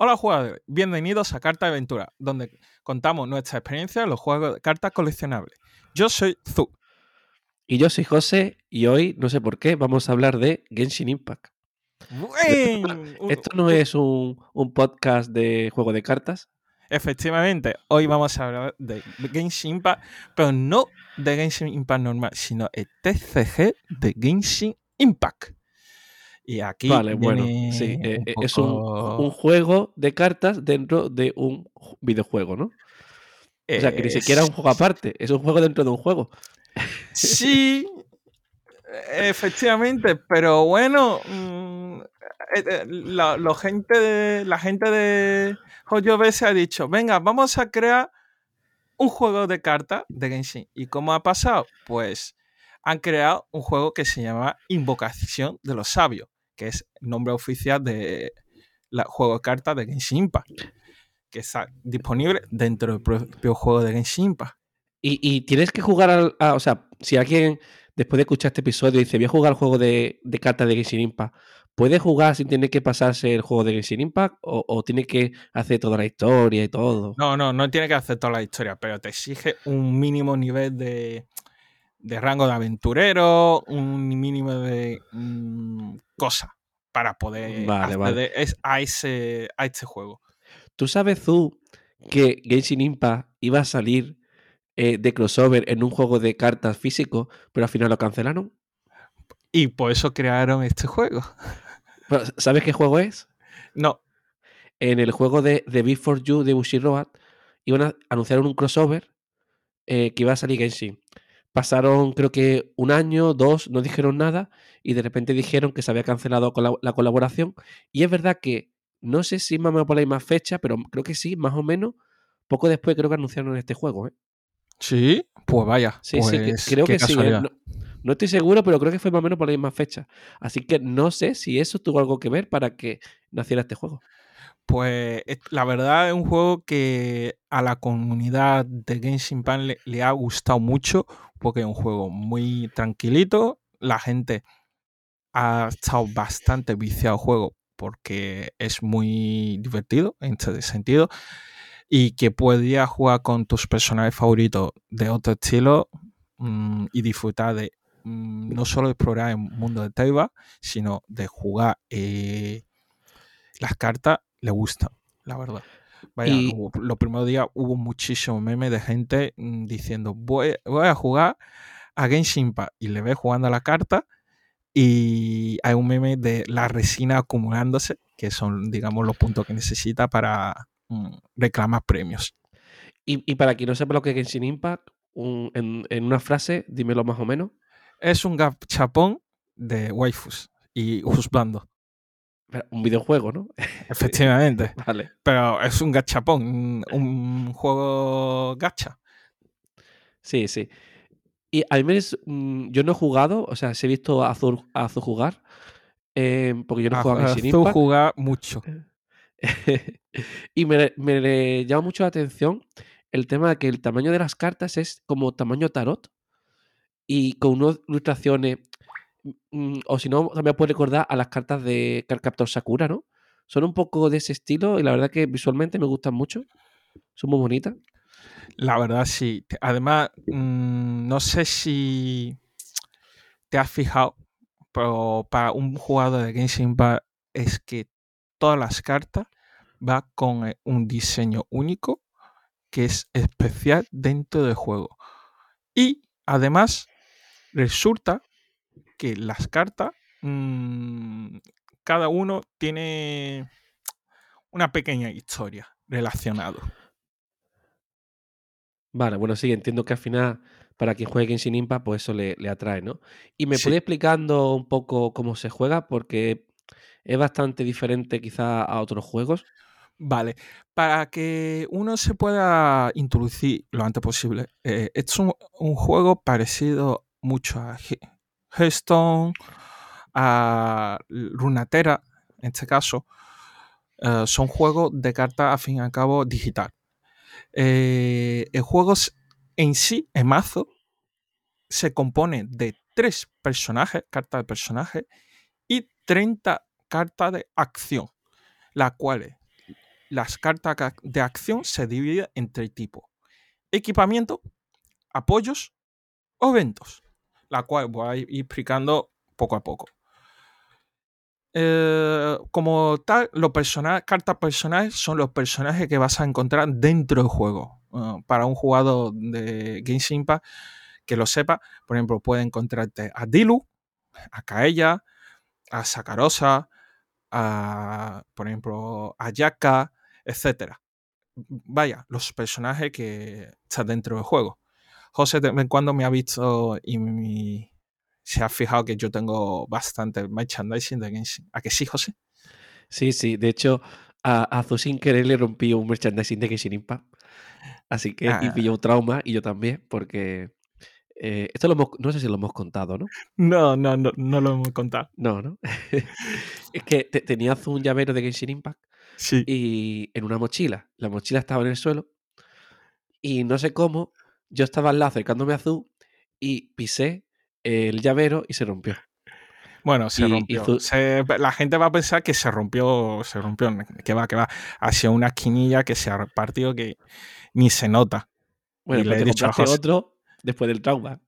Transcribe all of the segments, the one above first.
Hola jugadores, bienvenidos a Carta Aventura, donde contamos nuestra experiencia en los juegos de cartas coleccionables. Yo soy Zu. Y yo soy José y hoy, no sé por qué, vamos a hablar de Genshin Impact. Esto no es un, podcast de juego de cartas. Efectivamente, hoy vamos a hablar de Genshin Impact, pero no de Genshin Impact normal, sino el TCG de Genshin Impact. Y aquí. Vale, bueno, sí. Eh, eh, es un, juego de cartas dentro de un videojuego, ¿no? O sea, que ni siquiera es un juego aparte, es un juego dentro de un juego. Sí, efectivamente, pero bueno, mm, eh, la, gente de, la gente de Jojo se ha dicho, venga, vamos a crear un juego de cartas de Genshin. ¿Y cómo ha pasado? Pues han creado un juego que se llama Invocación de los Sabios que es nombre oficial de la juego de cartas de Genshin Impact, que está disponible dentro del propio juego de Genshin Impact. Y, tienes que jugar al, o sea, si alguien después de escuchar este episodio dice voy a jugar al juego de, cartas de Genshin Impact, ¿puede jugar sin tener que pasarse el juego de Genshin Impact o, tiene que hacer toda la historia y todo? No, no, no tiene que hacer toda la historia, pero te exige un mínimo nivel de, de rango de aventurero, un mínimo de mm, cosas para poder acceder a, ese, a este juego. ¿Tú sabes, tú que Genshin Impact iba a salir eh, de crossover en un juego de cartas físico, pero al final lo cancelaron? Y por eso crearon este juego. ¿Sabes qué juego es? No. En el juego de The Before You de Bushiroad iban a anunciar un crossover eh, que iba a salir Genshin. Pasaron creo que un año, dos, no dijeron nada y de repente dijeron que se había cancelado la, colaboración. Y es verdad que no sé si más o menos por la misma fecha, pero creo que sí, más o menos. Poco después creo que anunciaron este juego. ¿eh? Sí, pues vaya. Sí, sí, pues creo que sí. ¿eh? No, estoy seguro, pero creo que fue más o menos por la misma fecha. Así que no sé si eso tuvo algo que ver para que naciera este juego. Pues la verdad es un juego que a la comunidad de Genshin Impact le, ha gustado mucho porque es un juego muy tranquilito. La gente ha estado bastante viciado al juego porque es muy divertido en este sentido y que podía jugar con tus personajes favoritos de otro estilo mm, y disfrutar de mm, no solo explorar el mundo de Teiba, sino de jugar eh, las cartas le gusta, la verdad. Vaya, los primeros días hubo muchísimo meme de gente mm, diciendo voy, a jugar a Genshin Impact y le ve jugando a la carta y hay un meme de la resina acumulándose, que son, digamos, los puntos que necesita para mm, reclamar premios. Y, para quien no sepa lo que es Genshin Impact, en, en, una frase, dímelo más o menos. Es un gachapón de waifus y husbando. Un videojuego, ¿no? Efectivamente. vale. Pero es un gachapón, un, juego gacha. Sí, sí. Y al menos mm, yo no he jugado, o sea, se he visto a Azul, jugar, eh, porque yo no he jugado a Azul juega mucho. y me, me, llama mucho la atención el tema de que el tamaño de las cartas es como tamaño tarot y con unas ilustraciones o si no, también puede recordar a las cartas de Carcaptor Sakura, ¿no? Son un poco de ese estilo y la verdad que visualmente me gustan mucho. Son muy bonitas. La verdad, sí. Además, mm, no sé si te has fijado, pero para un jugador de Genshin Impact es que todas las cartas va con eh, un diseño único que es especial dentro del juego. Y además, resulta que las cartas, mm, cada uno tiene una pequeña historia relacionada. Vale, bueno, sí, entiendo que al final, para quien juegue Genshin Impact, pues eso le, atrae, ¿no? Y me puede explicando un poco cómo se juega, porque es bastante diferente quizá a otros juegos. Vale, para que uno se pueda introducir lo antes posible, eh, es un, un, juego parecido mucho a Hearthstone, a Runatera, en este caso, eh, son juegos de cartas, a fin y al cabo, digital. Eh, el juego en sí, el mazo, se compone de tres personajes, cartas de personaje, y 30 cartas de acción, las cuales las cartas de acción se dividen en tres tipos. Equipamiento, apoyos o eventos. La cual voy a ir explicando poco a poco. Eh, como tal, los cartas personales son los personajes que vas a encontrar dentro del juego. Uh, para un jugador de Genshin Impact que lo sepa, por ejemplo, puede encontrarte a Dilu, a Kaella, a Sakarosa, a, por ejemplo, a Yaka, etc. Vaya, los personajes que están dentro del juego. José de vez en cuando me ha visto y mi, se ha fijado que yo tengo bastante merchandising de Genshin. ¿A que sí, José? Sí, sí. De hecho, a, a sin querer le rompí un merchandising de Genshin Impact. Así que y pilló ah. un trauma y yo también, porque eh, esto lo no sé si lo hemos contado, ¿no? No, no, no, no lo hemos contado. No, ¿no? es que tenías un llavero de Genshin Impact sí. y en una mochila. La mochila estaba en el suelo y no sé cómo, yo estaba al lado acercándome a Azul y pisé el llavero y se rompió. Bueno, se rompió. la gente va a pensar que se rompió, se rompió, que va, que va. Hacia una esquinilla que se ha partido que ni se nota. Bueno, le he dicho otro después del trauma.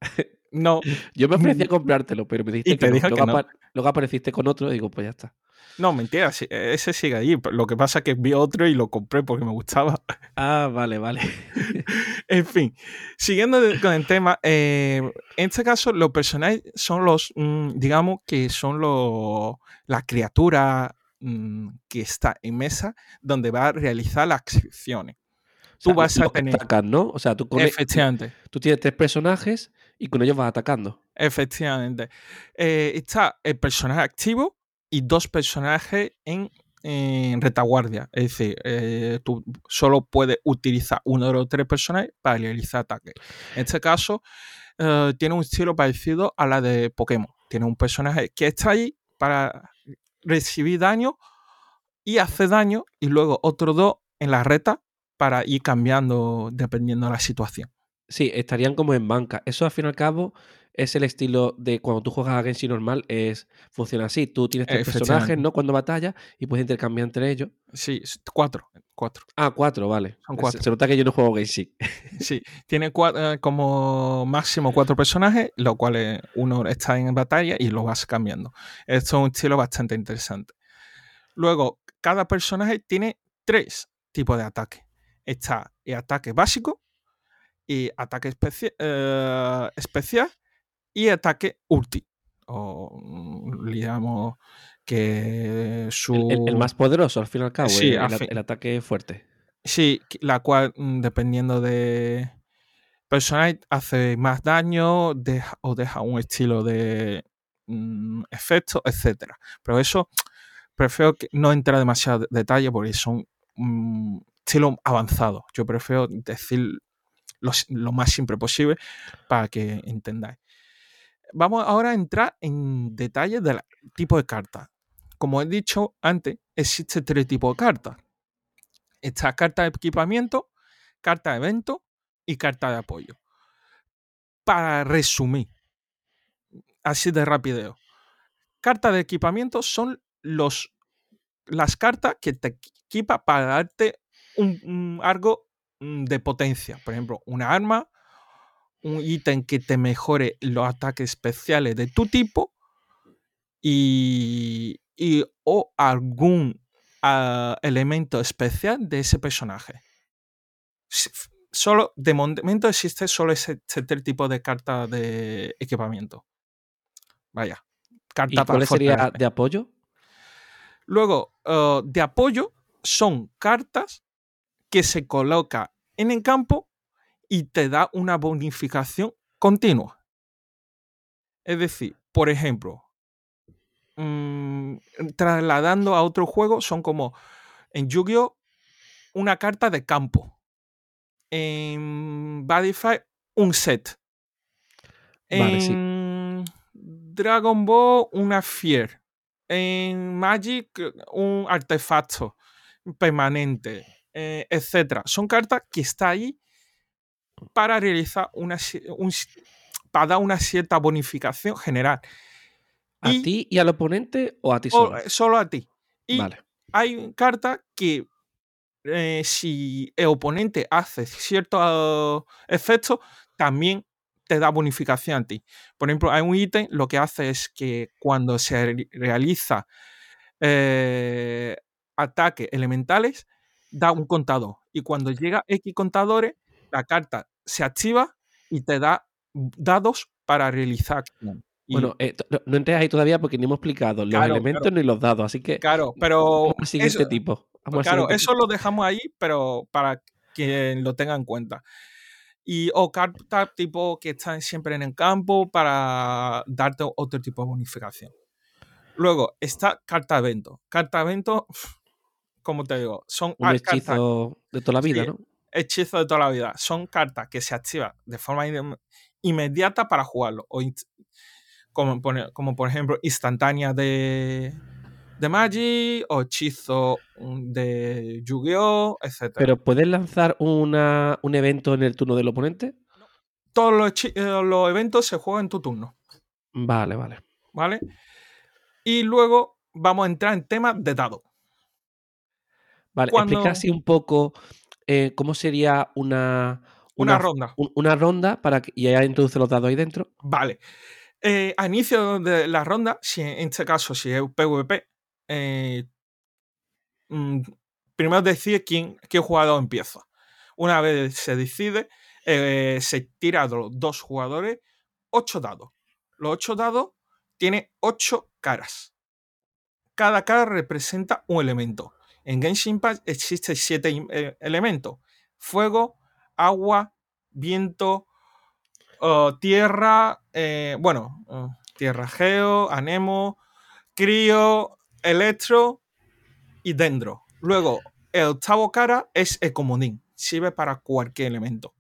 No. Yo me ofrecí a comprártelo, pero me dijiste que, no. luego, apareciste con otro y digo, pues ya está. No, mentira, ese sigue allí. Lo que pasa es que vi otro y lo compré porque me gustaba. Ah, vale, vale. en fin, siguiendo con el tema, eh, en este caso los personajes son los, mm, digamos que son los, la criatura mm, que está en mesa donde va a realizar las acciones. Tú vas a tener... ¿no? O sea, tú, Efectivamente. tú tienes tres personajes y con ellos vas atacando. Efectivamente. Eh, está el personaje activo, y dos personajes en, retaguardia. Es decir, eh, tú solo puedes utilizar uno de los tres personajes para realizar ataques. En este caso, eh, tiene un estilo parecido a la de Pokémon. Tiene un personaje que está ahí para recibir daño y hace daño, y luego otros dos en la reta para ir cambiando dependiendo de la situación. Sí, estarían como en banca. Eso al fin y al cabo es el estilo de cuando tú juegas a Genshin normal, es, funciona así. Tú tienes tres personajes, ¿no? Cuando batallas y puedes intercambiar entre ellos. Sí, cuatro. cuatro. Ah, cuatro, vale. Son cuatro. Se, nota que yo no juego Genshin. sí, tiene eh, como máximo cuatro personajes, lo cual uno está en batalla y lo vas cambiando. Esto es un estilo bastante interesante. Luego, cada personaje tiene tres tipos de ataque. Está el ataque básico, y ataque eh, especial y ataque ulti. O mm, digamos que su... El, más poderoso, al fin y al cabo, el, ataque fuerte. Sí, la cual, mm, dependiendo de personaje, hace más daño o deja un estilo de mm, efecto, etc. Pero eso prefiero que no entrar demasiado detalle porque son estilos avanzados. Yo prefiero decir lo, más simple posible para que entendáis. Vamos ahora a entrar en detalles del tipo de carta. Como he dicho antes, existe tres tipos de cartas. Está carta de equipamiento, carta de evento y carta de apoyo. Para resumir, así de rápido, carta de equipamiento son los, las cartas que te equipa para darte un algo Mm, de potencia. Por ejemplo, una arma, un ítem que te mejore los ataques especiales de tu tipo y, o algún ah, elemento especial de ese personaje. Solo, de momento existe solo ese, tipo de carta de equipamiento. Vaya. Carta ¿Y cuál sería de apoyo? Luego, ah, de apoyo son cartas que se coloca en el campo y te da una bonificación continua. Es decir, por ejemplo, mm, trasladando a otro juego, son como en Yu-Gi-Oh! una carta de campo. En Badify, un set. en Dragon Ball, una Fier. En Magic, un artefacto permanente. Eh, etcétera. Son cartas que está ahí para realizar una, para dar una cierta bonificación general. ¿A ti y al oponente o a ti solo? solo a ti. Y hay cartas que eh, si el oponente hace ciertos efectos, también te da bonificación a ti. Por ejemplo, hay un ítem, lo que hace es que cuando se realiza eh, ataques elementales, da un contador. Y cuando llega X contadores, la carta se activa y te da dados para realizar Bueno, eh, no, entres ahí todavía porque ni hemos explicado los elementos ni los dados, así que. Claro, pero. Vamos al siguiente tipo. claro, eso lo dejamos ahí, pero para quien lo tenga en cuenta. Y o cartas tipo que están siempre en el campo para darte otro tipo de bonificación. Luego está carta evento. Carta evento, como te digo, son un hechizo de toda la vida, ¿no? Hechizo de toda la vida. Son cartas que se activan de forma inmediata para jugarlo. O como, como por ejemplo instantánea de, de Magic o hechizo mm, de Yu-Gi-Oh, etc. ¿Pero puedes lanzar una, un evento en el turno del oponente? Todos los, eh, los, eventos se juegan en tu turno. Vale, vale. ¿Vale? Y luego vamos a entrar en temas de dado. Vale, explica así un poco eh, cómo sería una, una, ronda. una ronda para que, y ya introduce los dados ahí dentro. Vale. Eh, a inicio de la ronda, si en este caso, si es PvP, eh, mm, primero decide quién, qué jugador empieza. Una vez se decide, se tira los dos jugadores ocho dados. Los ocho dados tienen ocho caras. Cada cara representa un elemento. En Genshin Impact existen siete eh, elementos: fuego, agua, viento, oh, tierra, eh, bueno, oh, tierra geo, anemo, crío, electro y dendro. Luego, el octavo cara es el comodín, sirve para cualquier elemento.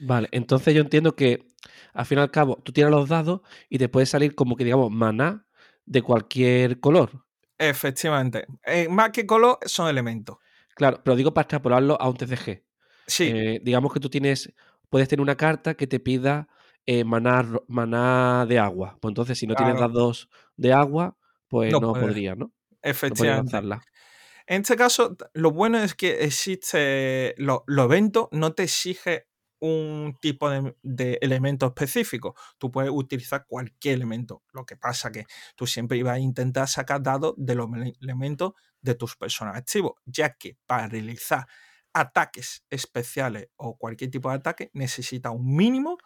Vale, entonces yo entiendo que al fin y al cabo tú tiras los dados y te puede salir como que digamos maná de cualquier color. Efectivamente. Eh, más que color son elementos. Claro, pero digo para extrapolarlo a un TCG. Sí. Eh, digamos que tú tienes, puedes tener una carta que te pida eh, maná, de agua. Pues entonces, si no tienes dados de agua, pues no, podrías, ¿no? Efectivamente. en este caso, lo bueno es que existe, los eventos no te exige un tipo de, elemento específico. Tú puedes utilizar cualquier elemento. Lo que pasa que tú siempre ibas a intentar sacar dados de los elementos de tus personajes activos, ya que para realizar ataques especiales o cualquier tipo de ataque necesita un mínimo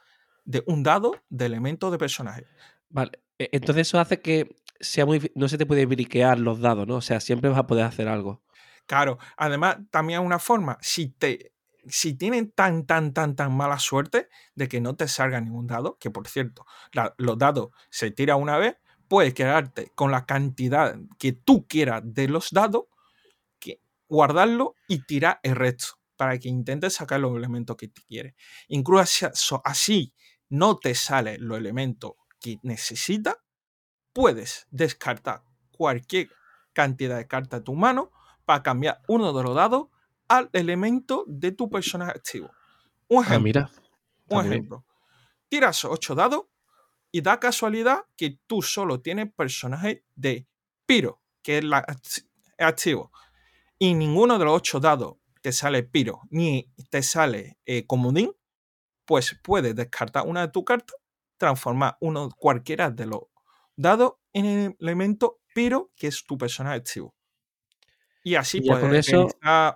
de un dado de elementos de personaje. Vale, e, entonces eso hace que sea muy no se te puede briquear los dados, ¿no? O sea, siempre vas a poder hacer algo. Claro, además también hay una forma, si te si tienen tan, tan, tan, tan mala suerte de que no te salga ningún dado, que por cierto, los dados se tiran una vez, puedes quedarte con la cantidad que tú quieras de los dados, que, guardarlo y tirar el resto para que intentes sacar los elementos que te quieres. Incluso así no te salen los elementos que necesitas, puedes descartar cualquier cantidad de cartas de tu mano para cambiar uno de los dados al elemento de tu personaje activo. Un ah, ejemplo. mira. Un ejemplo. Tiras 8 dados y da casualidad que tú solo tienes personaje de Piro, que es la, activo. Y ninguno de los 8 dados te sale Piro, ni te sale eh, Comodín, pues puedes descartar una de tus cartas, transformar uno cualquiera de los dados en el elemento Piro, que es tu personaje activo. Y así puedes con eso,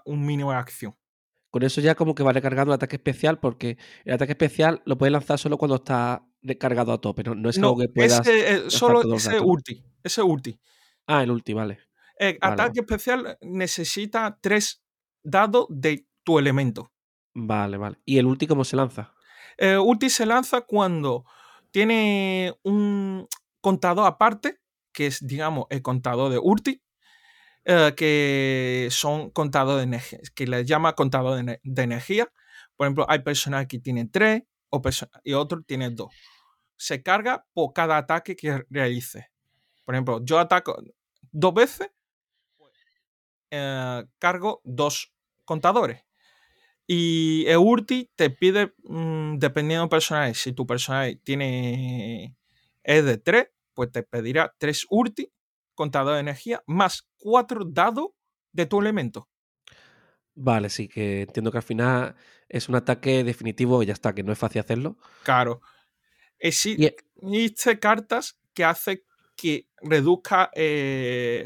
un mínimo de acción. Con eso ya como que va recargando el ataque especial, porque el ataque especial lo puedes lanzar solo cuando está recargado a tope, no, no es algo que puedas. Ese, eh, solo ese ulti. Ese ulti. Ah, el ulti, vale. El ataque especial necesita tres dados de tu elemento. Vale, vale. ¿Y el ulti cómo se lanza? El ulti se lanza cuando tiene un contador aparte, que es, digamos, el contador de ulti, eh, que son contadores de energía, que les llama contador de, energía. Por ejemplo, hay personas que tienen tres o y otros tienen dos. Se carga por cada ataque que realice. Por ejemplo, yo ataco dos veces, eh, cargo dos contadores. Y el ulti te pide, mm, dependiendo del personaje, si tu personaje tiene es de 3, pues te pedirá 3 ulti contador de energía más cuatro dados de tu elemento. Vale, sí, que entiendo que al final es un ataque definitivo y ya está, que no es fácil hacerlo. Claro. E Existen cartas que hacen que reduzca eh,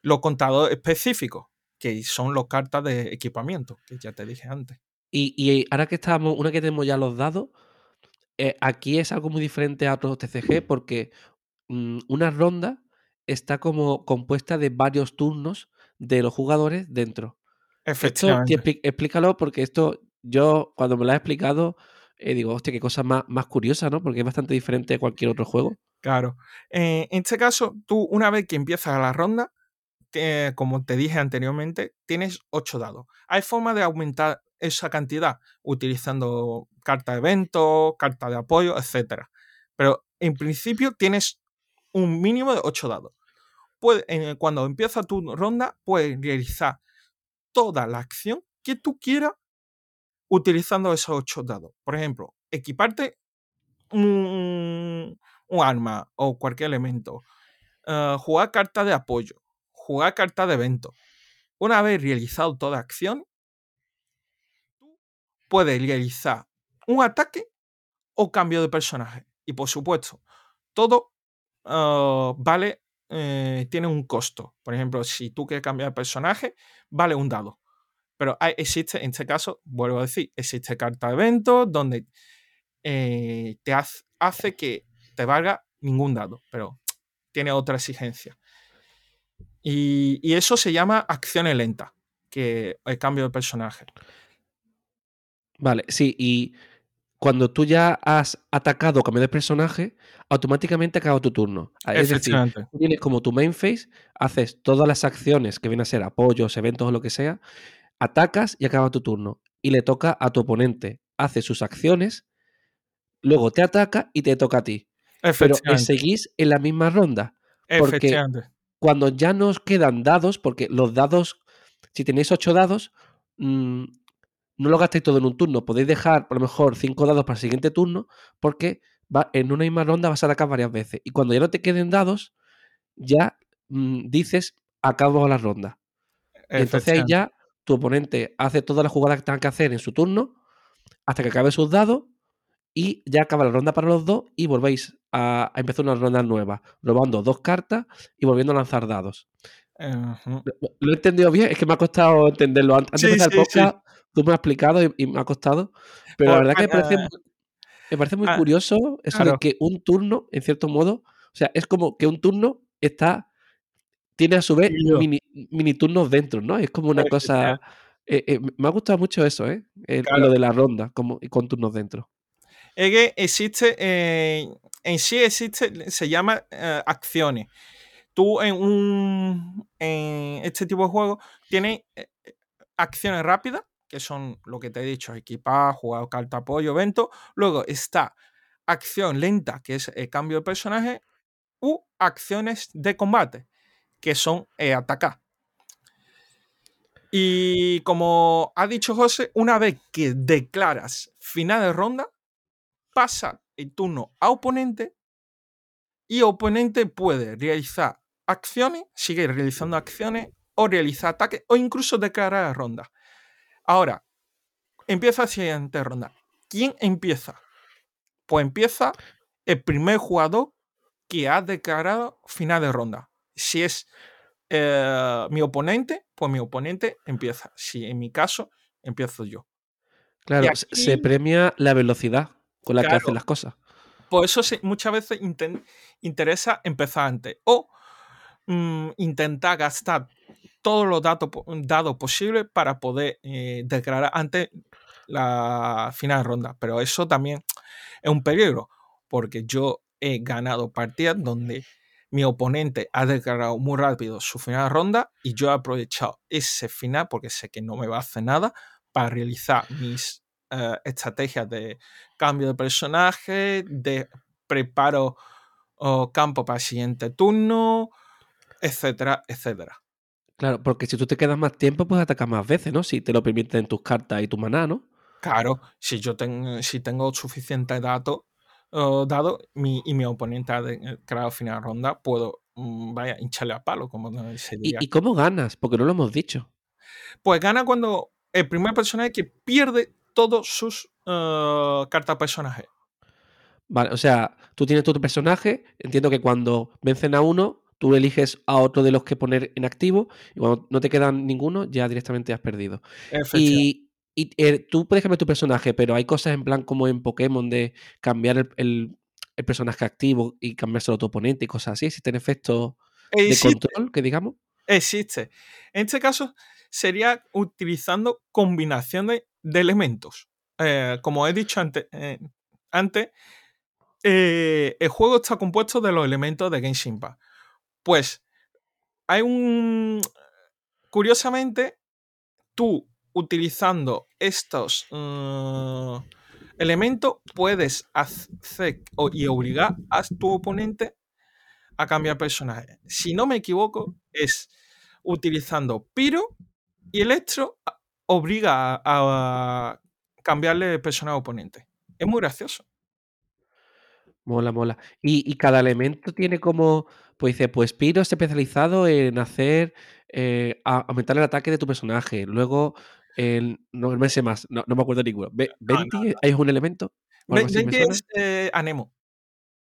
los contadores específicos, que son las cartas de equipamiento, que ya te dije antes. Y, y ahora que estamos, una que tenemos ya los dados, eh, aquí es algo muy diferente a otros TCG porque mm, una ronda está como compuesta de varios turnos de los jugadores dentro. Esto, Efectivamente. expli- explícalo porque esto, yo cuando me lo has explicado, eh, digo, hostia, qué cosa más, más curiosa, ¿no? Porque es bastante diferente a cualquier otro juego. Claro. Eh, en este caso, tú una vez que empiezas la ronda, te- como te dije anteriormente, tienes 8 dados. Hay forma de aumentar esa cantidad utilizando carta de evento, carta de apoyo, etc. Pero en principio tienes un mínimo de 8 dados. En- cuando empieza tu ronda, puedes realizar toda la acción que tú quieras utilizando esos 8 dados. Por ejemplo, equiparte un, un arma o cualquier elemento, eh, jugar carta de apoyo, jugar carta de evento. Una vez realizado toda acción, tú puedes realizar un ataque o cambio de personaje. Y por supuesto, todo eh, vale, eh, tiene un costo. Por ejemplo, si tú quieres cambiar de personaje, vale un dado. Pero hay- existe, en este caso, vuelvo a decir, existe carta de evento donde eh, te hace que te valga ningún dado, pero tiene otra exigencia. Y, y eso se llama acciones lentas, que el cambio de personaje. Vale, sí, y cuando tú ya has atacado o cambiado de personaje, automáticamente acaba tu turno. Ah, Es decir, tú tienes como tu main phase, haces todas las acciones que vienen a ser apoyos, eventos o lo que sea, atacas y acaba tu turno. Y le toca a tu oponente. Hace sus acciones, luego te ataca y te toca a ti. Pero seguís en la misma ronda. Porque cuando ya nos quedan dados, porque los dados, si tenéis ocho dados, mm, no lo gastéis todo en un turno. Podéis dejar, a lo mejor, cinco dados para el siguiente turno, porque va, en una misma ronda vas a atacar varias veces. Y cuando ya no te queden dados, ya mm, dices, acabo la ronda. Entonces ahí ya tu oponente hace todas las jugadas que tenga que hacer en su turno, hasta que acabe sus dados, y ya acaba la ronda para los dos, y volvéis a, a empezar una ronda nueva, robando dos cartas y volviendo a lanzar dados. ¿Lo, lo he entendido bien? Es que me ha costado entenderlo. Antes Sí, de empezar el sí, sí. podcast, tú me has explicado y, y me ha costado. Pero la Pues, verdad que me parece, muy- me parece muy ah, curioso eso de que un turno, en cierto modo, o sea, es como que un turno está, tiene a su vez mini, mini turnos dentro, ¿no? Es como una cosa. Eh, eh, me ha gustado mucho eso, ¿eh? El- Claro. lo de la ronda, como, con turnos dentro. Es que existe, eh, en sí existe, se llama eh, acciones. Tú en un en este tipo de juegos tienes acciones rápidas, que son lo que te he dicho, equipar, jugar carta apoyo, evento. Luego está acción lenta, que es el cambio de personaje, u acciones de combate, que son eh, atacar. Y como ha dicho José, una vez que declaras final de ronda, pasa el turno a oponente y oponente puede realizar acciones, sigue realizando acciones o realizar ataques o incluso declarar ronda. Ahora, empieza la siguiente ronda. ¿Quién empieza? Pues empieza el primer jugador que ha declarado final de ronda. Si es eh, mi oponente, pues mi oponente empieza. Si en mi caso, empiezo yo. Claro, se- premia la velocidad con la que hacen las cosas. por eso se- muchas veces interesa empezar antes o mm, intentar gastar todos los datos, dados posibles para poder eh, declarar antes la final ronda. Pero eso también es un peligro, porque yo he ganado partidas donde mi oponente ha declarado muy rápido su final ronda y yo he aprovechado ese final, porque sé que no me va a hacer nada, para realizar mis eh, estrategias de cambio de personaje, de preparo oh, campo para el siguiente turno, etcétera, etcétera. Claro, porque si tú te quedas más tiempo, puedes atacar más veces, ¿no? Si te lo permiten tus cartas y tu maná, ¿no? Claro, si yo tengo, si tengo suficiente dato, eh, dado mi, y mi oponente ha declarado final de ronda, puedo, mm, vaya, hincharle a palo, como se ¿Y, diría. y cómo ganas? Porque no lo hemos dicho. Pues gana cuando el primer personaje que pierde todos sus uh, cartas personajes. Vale, o sea, tú tienes tu personaje, entiendo que cuando vencen a uno, tú eliges a otro de los que poner en activo y cuando no te quedan ninguno, ya directamente has perdido. Y, y eh, tú puedes cambiar tu personaje, pero hay cosas en plan como en Pokémon de cambiar el, personaje activo y cambiárselo a tu oponente y cosas así. ¿Existen efectos de control, que digamos? Existe. En este caso, sería utilizando combinaciones de elementos. Eh, como he dicho eh, antes, el juego está compuesto de los elementos de Genshin Impact. Pues hay un. Curiosamente, tú utilizando estos uh, elementos puedes hacer y obligar a tu oponente a cambiar personaje. Si no me equivoco, es utilizando Piro y Electro obliga a, cambiarle el personaje oponente. Es muy gracioso. Mola, mola. Y, cada elemento tiene como, pues dice, pues Piro es especializado en hacer, eh, aumentar el ataque de tu personaje. Luego el, no, me sé más, no, me acuerdo ninguno. ¿Venti es un elemento? Venti es eh, Anemo.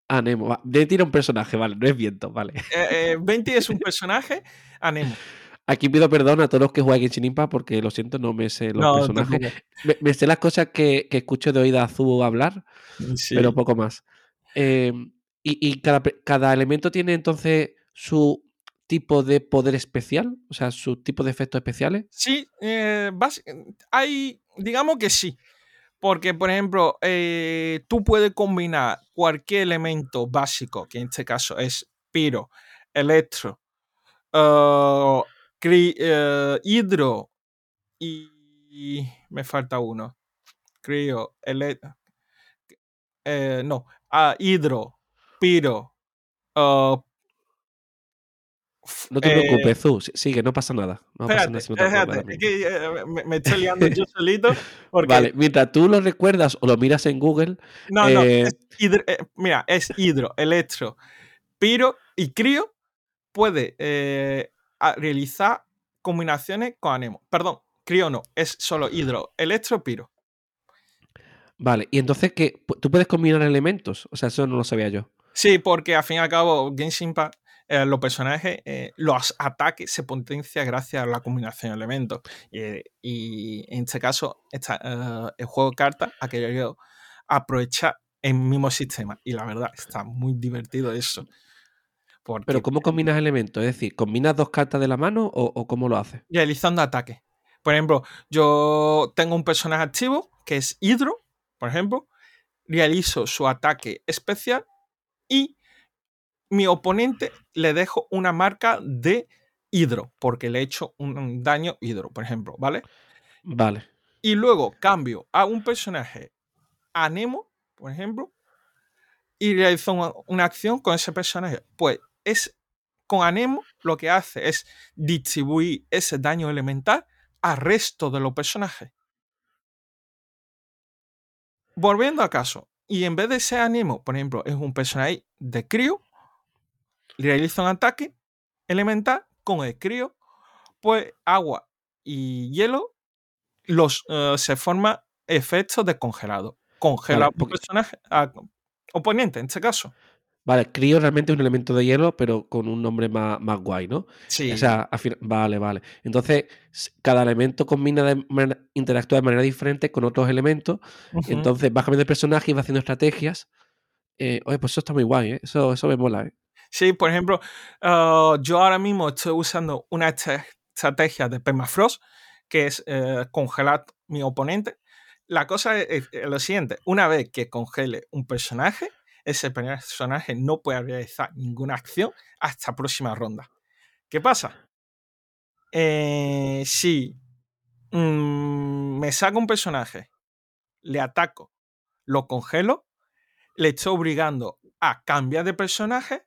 Anemo, Venti era un personaje, vale, no es viento, vale. Eh, Venti es un personaje, Anemo. Aquí pido perdón a todos los que juegan en Impa porque lo siento, no me sé los personajes. Me, sé las cosas que, escucho de oída azul hablar, pero poco más. Em, y, cada, cada, elemento tiene entonces su tipo de poder especial? O sea, su tipo de efectos especiales. Sí, eh, hay, digamos que sí. Porque, por ejemplo, eh, tú puedes combinar cualquier elemento básico, que en este caso es piro, electro, uh, hidro y, me falta uno. Crio, electro. no, uh, hidro, piro, uh, no te preocupes, Zu, sigue, no pasa nada. No pasa nada es que eh, me, estoy liando yo solito. Vale, mientras tú lo recuerdas o lo miras en Google. No, no, eh, eh, mira, es hidro, electro, piro y crío puede realizar combinaciones con anemo. Perdón, crío no, es solo hidro, electro, piro. Vale, y entonces, ¿qué? ¿tú puedes combinar elementos? O sea, eso no lo sabía yo. Sí, porque al fin y al cabo, Genshin Impact eh, los personajes, eh, los ataques se potencian gracias a la combinación de elementos. y en este caso, eh, el juego de cartas ha querido aprovechar el mismo sistema. Y la verdad, está muy divertido eso. Pero ¿cómo combinas elementos? Es decir, ¿combinas dos cartas de la mano o, cómo lo haces? Realizando ataques. Por ejemplo, yo tengo un personaje activo que es Hidro, por ejemplo. Realizo su ataque especial y mi oponente le dejo una marca de hidro, porque le he hecho un daño hidro, por ejemplo, ¿vale? Vale. Y luego cambio a un personaje Anemo, por ejemplo, y realizo una, acción con ese personaje. Pues es con Anemo lo que hace es distribuir ese daño elemental al resto de los personajes. Volviendo a caso, y en vez de ser Anemo, por ejemplo, es un personaje de crío, realiza un ataque elemental con el crío, pues agua y hielo los, eh, se forma efectos de congelado. Congela personaje, oponente en este caso. Vale, crío realmente es un elemento de hielo, pero con un nombre más, más guay, ¿no? Sí. O sea, vale, vale. Entonces, cada elemento combina de interactúa de manera diferente con otros elementos. Entonces, va cambiando el personaje y va haciendo estrategias. Eh, oye, pues eso está muy guay, ¿eh? Eso, eso me mola, ¿eh? Sí, por ejemplo, ah, yo ahora mismo estoy usando una estrategia de permafrost, que es eh, congelar mi oponente. La cosa es, lo siguiente, una vez que congele un personaje, ese personaje no puede realizar ninguna acción hasta próxima ronda. ¿Qué pasa? Eh, si mm, me saco un personaje, le ataco, lo congelo, le estoy obligando a cambiar de personaje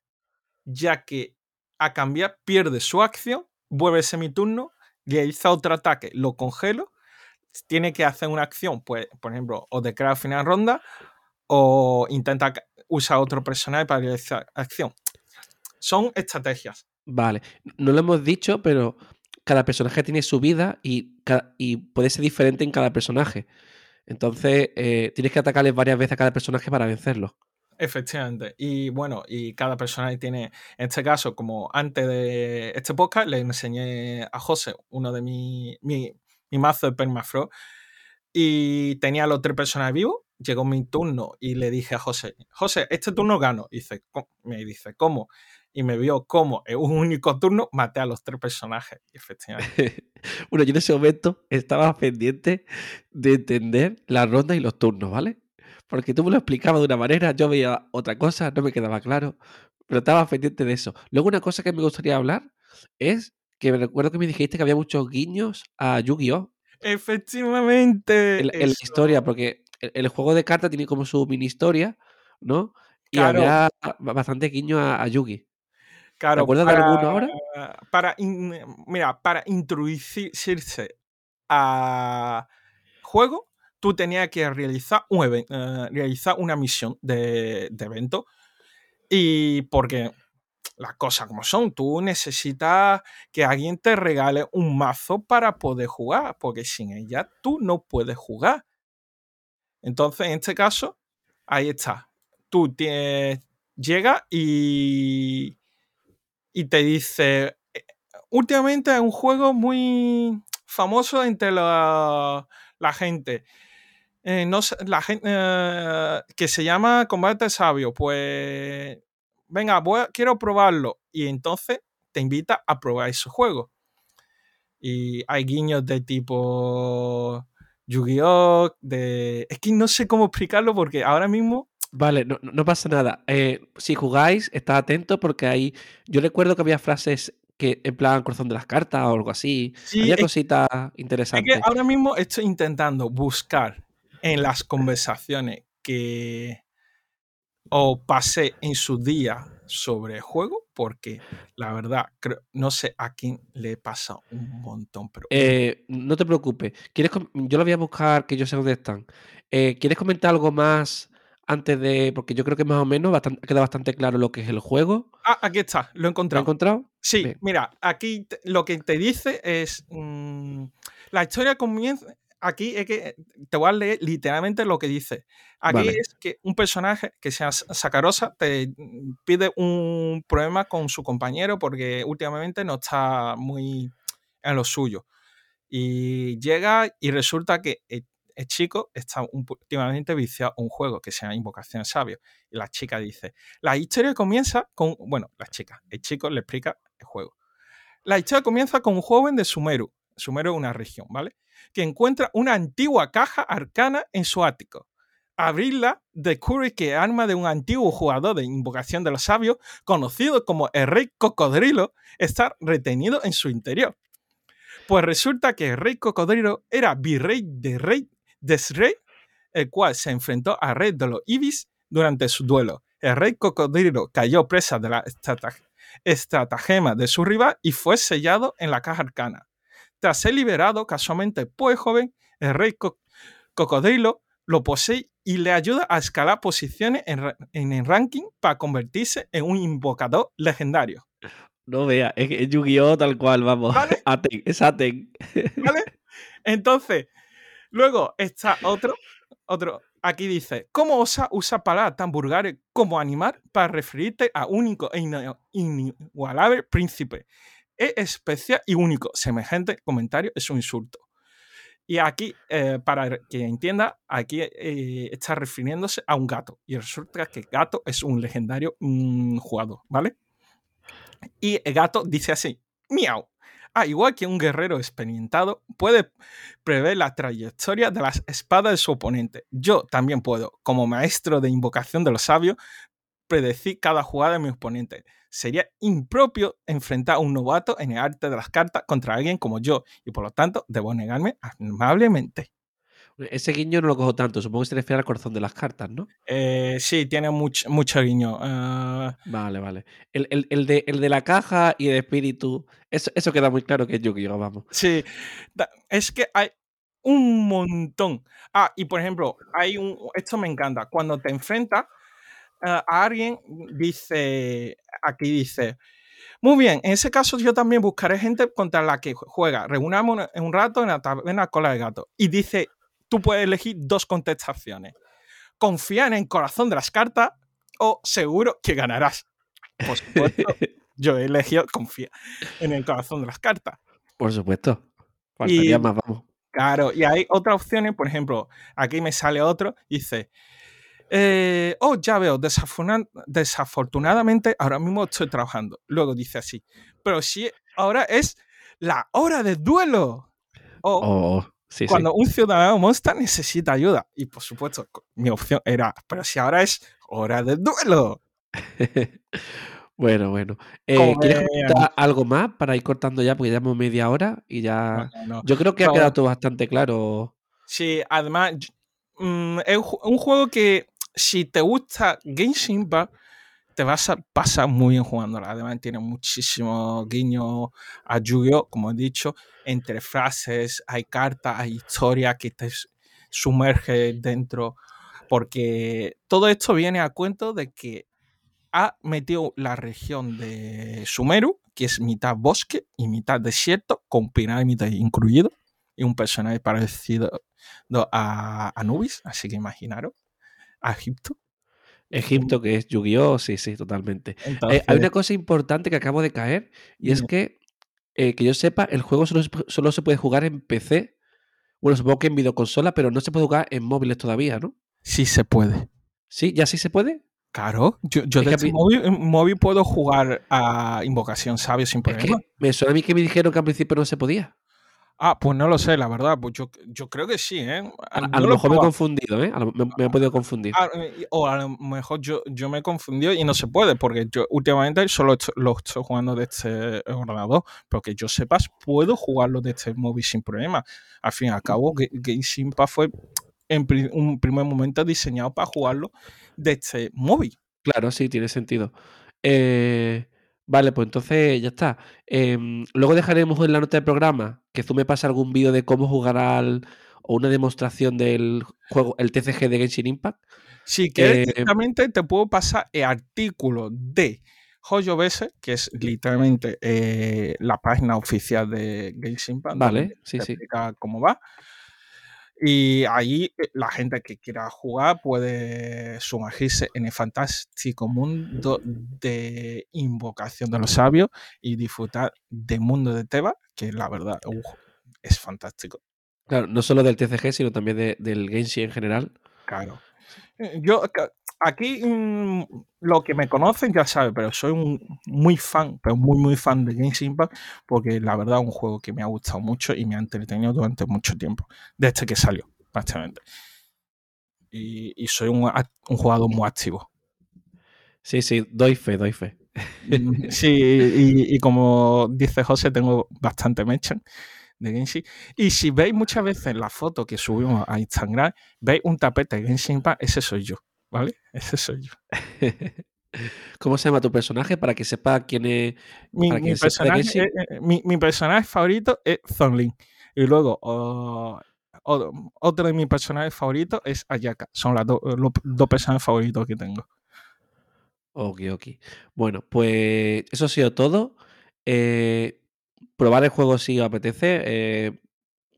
ya que a cambiar pierde su acción, vuelve ese mi turno, realiza otro ataque, lo congelo, tiene que hacer una acción, pues, por ejemplo, o declara final ronda, o intenta usar otro personaje para realizar acción. Son estrategias. Vale, no lo hemos dicho, pero cada personaje tiene su vida y, y puede ser diferente en cada personaje. Entonces, eh, tienes que atacarles varias veces a cada personaje para vencerlo. Efectivamente. Y bueno, y cada personaje tiene, en este caso, como antes de este podcast, le enseñé a José uno de mi, mi, mi mazo de Permafrost y tenía los tres personajes vivos. Llegó mi turno y le dije a José, José, este turno gano. Y dice, me dice, ¿cómo? y me vio como en un único turno maté a los tres personajes, efectivamente. bueno, yo en ese momento estaba pendiente de entender la ronda y los turnos, ¿vale? Porque tú me lo explicabas de una manera, yo veía otra cosa, no me quedaba claro, pero estaba pendiente de eso. Luego una cosa que me gustaría hablar es que me recuerdo que me dijiste que había muchos guiños a Yu-Gi-Oh! Efectivamente. En, la historia, porque el, juego de cartas tiene como su mini historia, ¿no? Y había bastante guiño a, a Yugi. Claro, ¿Te acuerdas para, de alguno ahora? Para, mira, para introducirse a juego, tú tenías que realizar, un uh, realizar una misión de, de, evento. Y porque las cosas como son, tú necesitas que alguien te regale un mazo para poder jugar, porque sin ella tú no puedes jugar. Entonces, en este caso, ahí está. Tú tienes, llega y y te dice, eh, últimamente es un juego muy famoso entre la, gente. Eh, no, la gente eh, que se llama Combate Sabio, pues venga, quiero probarlo. Y entonces te invita a probar ese juego. Y hay guiños de tipo Yu-Gi-Oh! De... Es que no sé cómo explicarlo porque ahora mismo Vale, no, pasa nada. Eh, si jugáis, estad atentos porque ahí. Yo recuerdo que había frases que en plan corazón de las cartas o algo así. había cositas interesantes. Es que ahora mismo estoy intentando buscar en las conversaciones que o pasé en su día sobre el juego, porque la verdad, no sé a quién le pasa un montón. Pero... Eh, no te preocupes. ¿Quieres yo lo voy a buscar, que yo sé dónde están. Eh, ¿Quieres comentar algo más antes de. Porque yo creo que más o menos bastante, queda bastante claro lo que es el juego. Ah, aquí está, lo he encontrado. ¿Lo he encontrado? Sí, mira, aquí lo que te dice es. Mm, la historia comienza. Aquí es que te voy a leer literalmente lo que dice. Aquí es que un personaje que sea Sacarosa te pide un problema con su compañero porque últimamente no está muy en lo suyo. Y llega y resulta que eh, el chico está últimamente viciado a un juego que se llama Invocación Sabio. Y la chica dice, la historia comienza con, bueno, la chica, el chico le explica el juego. La historia comienza con un joven de Sumeru. Sumeru es una región, ¿vale? Que encuentra una antigua caja arcana en su ático. Abrirla, descubre que arma de un antiguo jugador de Invocación de los Sabios, conocido como el Rey Cocodrilo, está retenido en su interior. Pues resulta que el Rey Cocodrilo era virrey de Rey Desrey, el cual se enfrentó a rey de los Ibis durante su duelo. El rey cocodrilo cayó presa de la estratagema de su rival y fue sellado en la caja arcana. Tras ser liberado casualmente el joven, el rey cocodrilo lo posee y le ayuda a escalar posiciones en, el ranking para convertirse en un invocador legendario. No vea, es, Yu-Gi-Oh! tal cual, vamos. es Aten. ¿Vale? Entonces, Luego está otro, otro. Aquí dice, ¿cómo osa usar palabras tan vulgares como animar para referirte a único e inigualable príncipe? Es especial y único. Semejante comentario es un insulto. Y aquí, eh, para que entienda, aquí eh, está refiriéndose a un gato. Y resulta que gato es un legendario mm, jugador, ¿vale? Y el gato dice así, miau. Ah, igual que un guerrero experimentado, puede prever la trayectoria de las espadas de su oponente. Yo también puedo, como maestro de invocación de los sabios, predecir cada jugada de mi oponente. Sería impropio enfrentar a un novato en el arte de las cartas contra alguien como yo, y por lo tanto debo negarme amablemente. Ese guiño no lo cojo tanto, supongo que se refiere al corazón de las cartas, ¿no? Eh, sí, tiene mucho, mucho guiño. Ah, vale, vale. El, de, la caja y el espíritu, eso, eso queda muy claro que es Yu-Gi-Oh! Vamos. Sí, es que hay un montón. Ah, y por ejemplo, hay un. Esto me encanta. Cuando te enfrentas a alguien, dice. Aquí dice. Muy bien, en ese caso yo también buscaré gente contra la que juega. Reunamos en un rato en la taberna cola de gato. Y dice, tú puedes elegir dos contestaciones. Confía en el corazón de las cartas o seguro que ganarás. Por supuesto, yo he elegido confía en el corazón de las cartas. Por supuesto. Faltaría Y- más, vamos. Claro, y hay otras opciones, por ejemplo, aquí me sale otro, dice, eh, oh, ya veo, desafortunadamente ahora mismo estoy trabajando. Luego dice así, pero si ahora es la hora del duelo. O Oh, oh, sí, cuando un ciudadano monster necesita ayuda. Y por supuesto, mi opción era, pero si ahora es hora del duelo. sí. bueno, bueno. Eh, ¿Quieres me- comentar algo más para ir cortando ya? Porque ya llevamos media hora y ya. No, no. Yo creo que ha quedado todo bastante claro. Sí, además, mm, es un juego que si te gusta Genshin Impact, te vas a pasar muy bien jugándolo. Además, tiene muchísimos guiños a Yu-Gi-Oh!, como he dicho, entre frases, hay cartas, hay historias que te sumerge dentro, porque todo esto viene a cuento de que ha metido la región de Sumeru, que es mitad bosque y mitad desierto, con pirámides incluido, y un personaje parecido a Anubis, así que imaginaros, a Egipto. Egipto, que es Yu-Gi-Oh! Sí, sí, totalmente. Eh, hay una cosa importante que acabo de caer y es que, eh, que yo sepa, el juego solo, solo se puede jugar en PC. Bueno, supongo que en videoconsola, pero no se puede jugar en móviles todavía, ¿no? sí se puede. Sí, ya sí se puede. Claro, yo, yo Es de que móvil, en móvil puedo jugar a Invocación Sabio sin Es que problema. me suena a mí que me dijeron que al principio no se podía. Ah, pues no lo sé, la verdad. Pues yo, yo creo que sí, ¿eh? A, lo mejor me he confundido, ¿eh? A lo- me, me he podido confundir. Ah, y- o a lo mejor yo, yo me he confundido y no se puede, porque yo últimamente solo esto- lo estoy jugando de este ordenador, pero que yo sepas, puedo jugarlo de este móvil sin problema. Al fin y al cabo, Ga- Genshin Impact fue en pri- un primer momento diseñado para jugarlo de este móvil. Claro, sí, tiene sentido. Eh, vale, pues entonces ya está. Em, luego dejaremos en la nota del programa que tú me pases algún vídeo de cómo jugar al o una demostración del juego, el TCG de Genshin Impact. Si quieres, Eh, directamente te puedo pasar el artículo de Joyo BS, que es literalmente eh, la página oficial de Genshin Impact. Vale, sí, sí. explica cómo va. Y ahí eh, la gente que quiera jugar puede sumergirse en el fantástico mundo de invocación de los sabios y disfrutar del mundo de Teba, que la verdad uh, es fantástico. Claro, no solo del TCG, sino también de- del Genshin en general. Claro. Eh, Yo aquí mm, lo que me conocen ya saben, pero soy un muy fan, pero muy muy fan de Genshin Impact porque la verdad es un juego que me ha gustado mucho y me ha entretenido durante mucho tiempo, desde que salió, prácticamente. Y, y soy un, jugador muy activo. Sí, sí, doy fe, doy fe. Mm, Sí, y, y como dice José, tengo bastante mention de Genshin. Y si veis muchas veces la foto que subimos a Instagram, veis un tapete de Genshin Impact, ese soy yo, ¿vale? Ese soy yo. ¿Cómo se llama tu personaje? Para que sepa quién es. Mi, Para mi sepa personaje, Genshin. eh, eh, mi, mi personaje favorito es Zonlin. Y luego oh, otro de mis personajes favoritos es Ayaka. Son las do- los dos personajes favoritos que tengo. Ok, ok. Bueno, pues eso ha sido todo. Eh, probar el juego si os apetece. eh,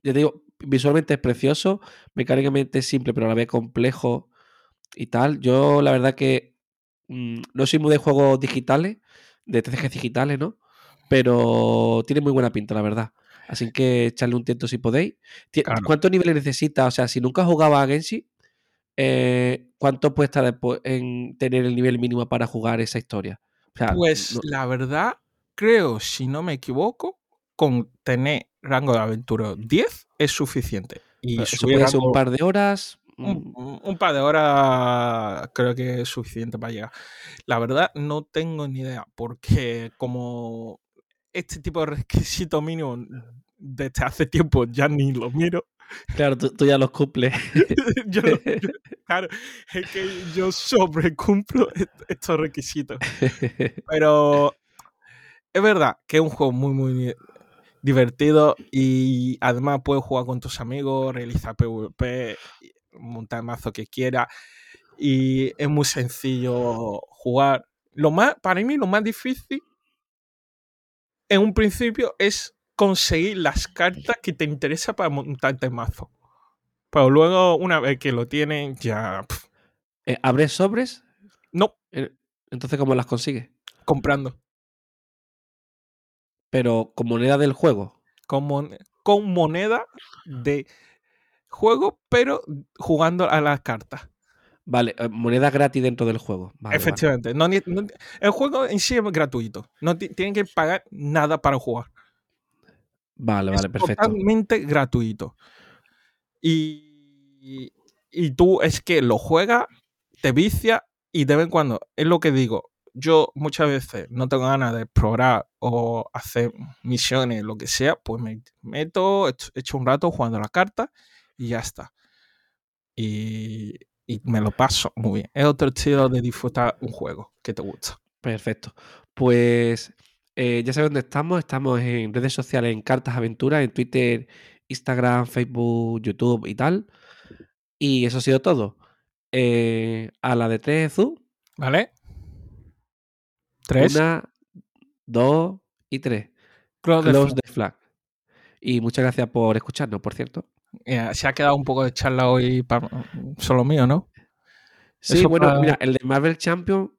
ya te digo, visualmente es precioso, mecánicamente es simple, pero a la vez complejo y tal. Yo, la verdad que mm, no soy muy de juegos digitales, de TCGs digitales, ¿no? Pero tiene muy buena pinta, la verdad. Así que echarle un tiento si podéis. Claro. ¿Cuántos niveles necesitas? O sea, si nunca jugaba a Genshin, eh, ¿cuánto puede estar después en tener el nivel mínimo para jugar esa historia? O sea, Pues no- la verdad, creo, si no me equivoco, con tener rango de aventura 10 es suficiente. Y eso puede ser un par de horas. Un, mm, un- par de horas creo que es suficiente para llegar. La verdad, no tengo ni idea, porque como este tipo de requisito mínimo desde hace tiempo ya ni lo miro. Claro, tú, tú ya los cumples. yo, yo- claro, es que yo sobrecumplo est- estos requisitos. Pero es verdad que es un juego muy, muy divertido y además puedes jugar con tus amigos, realizar PvP, montar el mazo que quieras y es muy sencillo jugar. Lo más, para mí lo más difícil en un principio es conseguir las cartas que te interesa para montarte el mazo. Pero luego, una vez que lo tienen, ya. Eh, ¿Abres sobres? no, Eh, Entonces, ¿cómo las consigues? comprando. Pero con moneda del juego. Con, mon- con moneda de juego, pero jugando a las cartas. Vale, eh, moneda gratis dentro del juego. Vale, vale. Efectivamente. No ni- no- el juego en sí es gratuito. No ti- tienen que pagar nada para jugar. Vale, Es vale, perfecto. totalmente gratuito. Y, y tú es que lo juegas, te vicia y de vez en cuando, es lo que digo, yo muchas veces no tengo ganas de explorar o hacer misiones, lo que sea, pues me meto, echo, un rato jugando la carta y ya está. Y, y me lo paso muy bien. Es otro estilo de disfrutar un juego que te gusta. Perfecto. Pues eh, ya sabes dónde estamos. Estamos en redes sociales, en Cartas Aventuras, en Twitter, Instagram, Facebook, YouTube y tal. Y eso ha sido todo. Eh, a la de tres, Zu, ¿Vale? Tres. una, dos y tres. Close the flag. Y muchas gracias por escucharnos, por cierto. Eh, se ha quedado un poco de charla hoy para solo mío, ¿no? Sí, Eso bueno, para- mira, el de Marvel Champion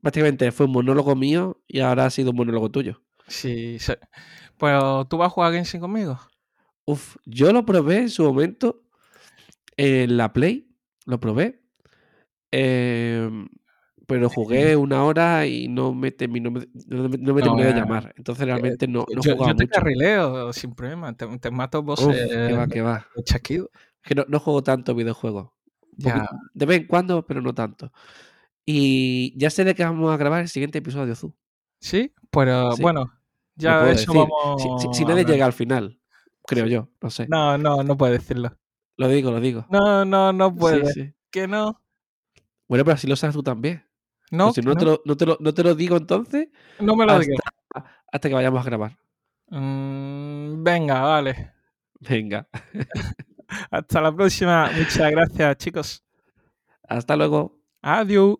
prácticamente fue un monólogo mío y ahora ha sido un monólogo tuyo. Sí, sí. Pero tú vas a jugar Genshin conmigo. Uf, yo lo probé en su momento en la Play, lo probé, em, pero jugué una hora y no me terminó, no me, no me No, terminó de eh, llamar. Entonces realmente no, no yo, jugaba yo te mucho. carrileo sin problema. Te, te mato Uf, bosses que va, que va. de que no, no juego tanto videojuegos. Ya. De vez en cuando, pero no tanto. Y ya sé de qué vamos a grabar el siguiente episodio, Zu. Sí, pero Sí, bueno, ya de eso vamos. Si, si- si nadie llega al final, creo yo, no sé. No, no, no puedes decirlo. Lo digo, lo digo. No, no, no Sí, puedes. sí. Que no. Bueno, pero así lo sabes tú también. No, Pues si no, no, Te lo, no, te lo, no te lo digo entonces no me lo digas. hasta que vayamos a grabar. Mm, venga, vale. Venga, Hasta la próxima. Muchas gracias, chicos. hasta luego. Adiós.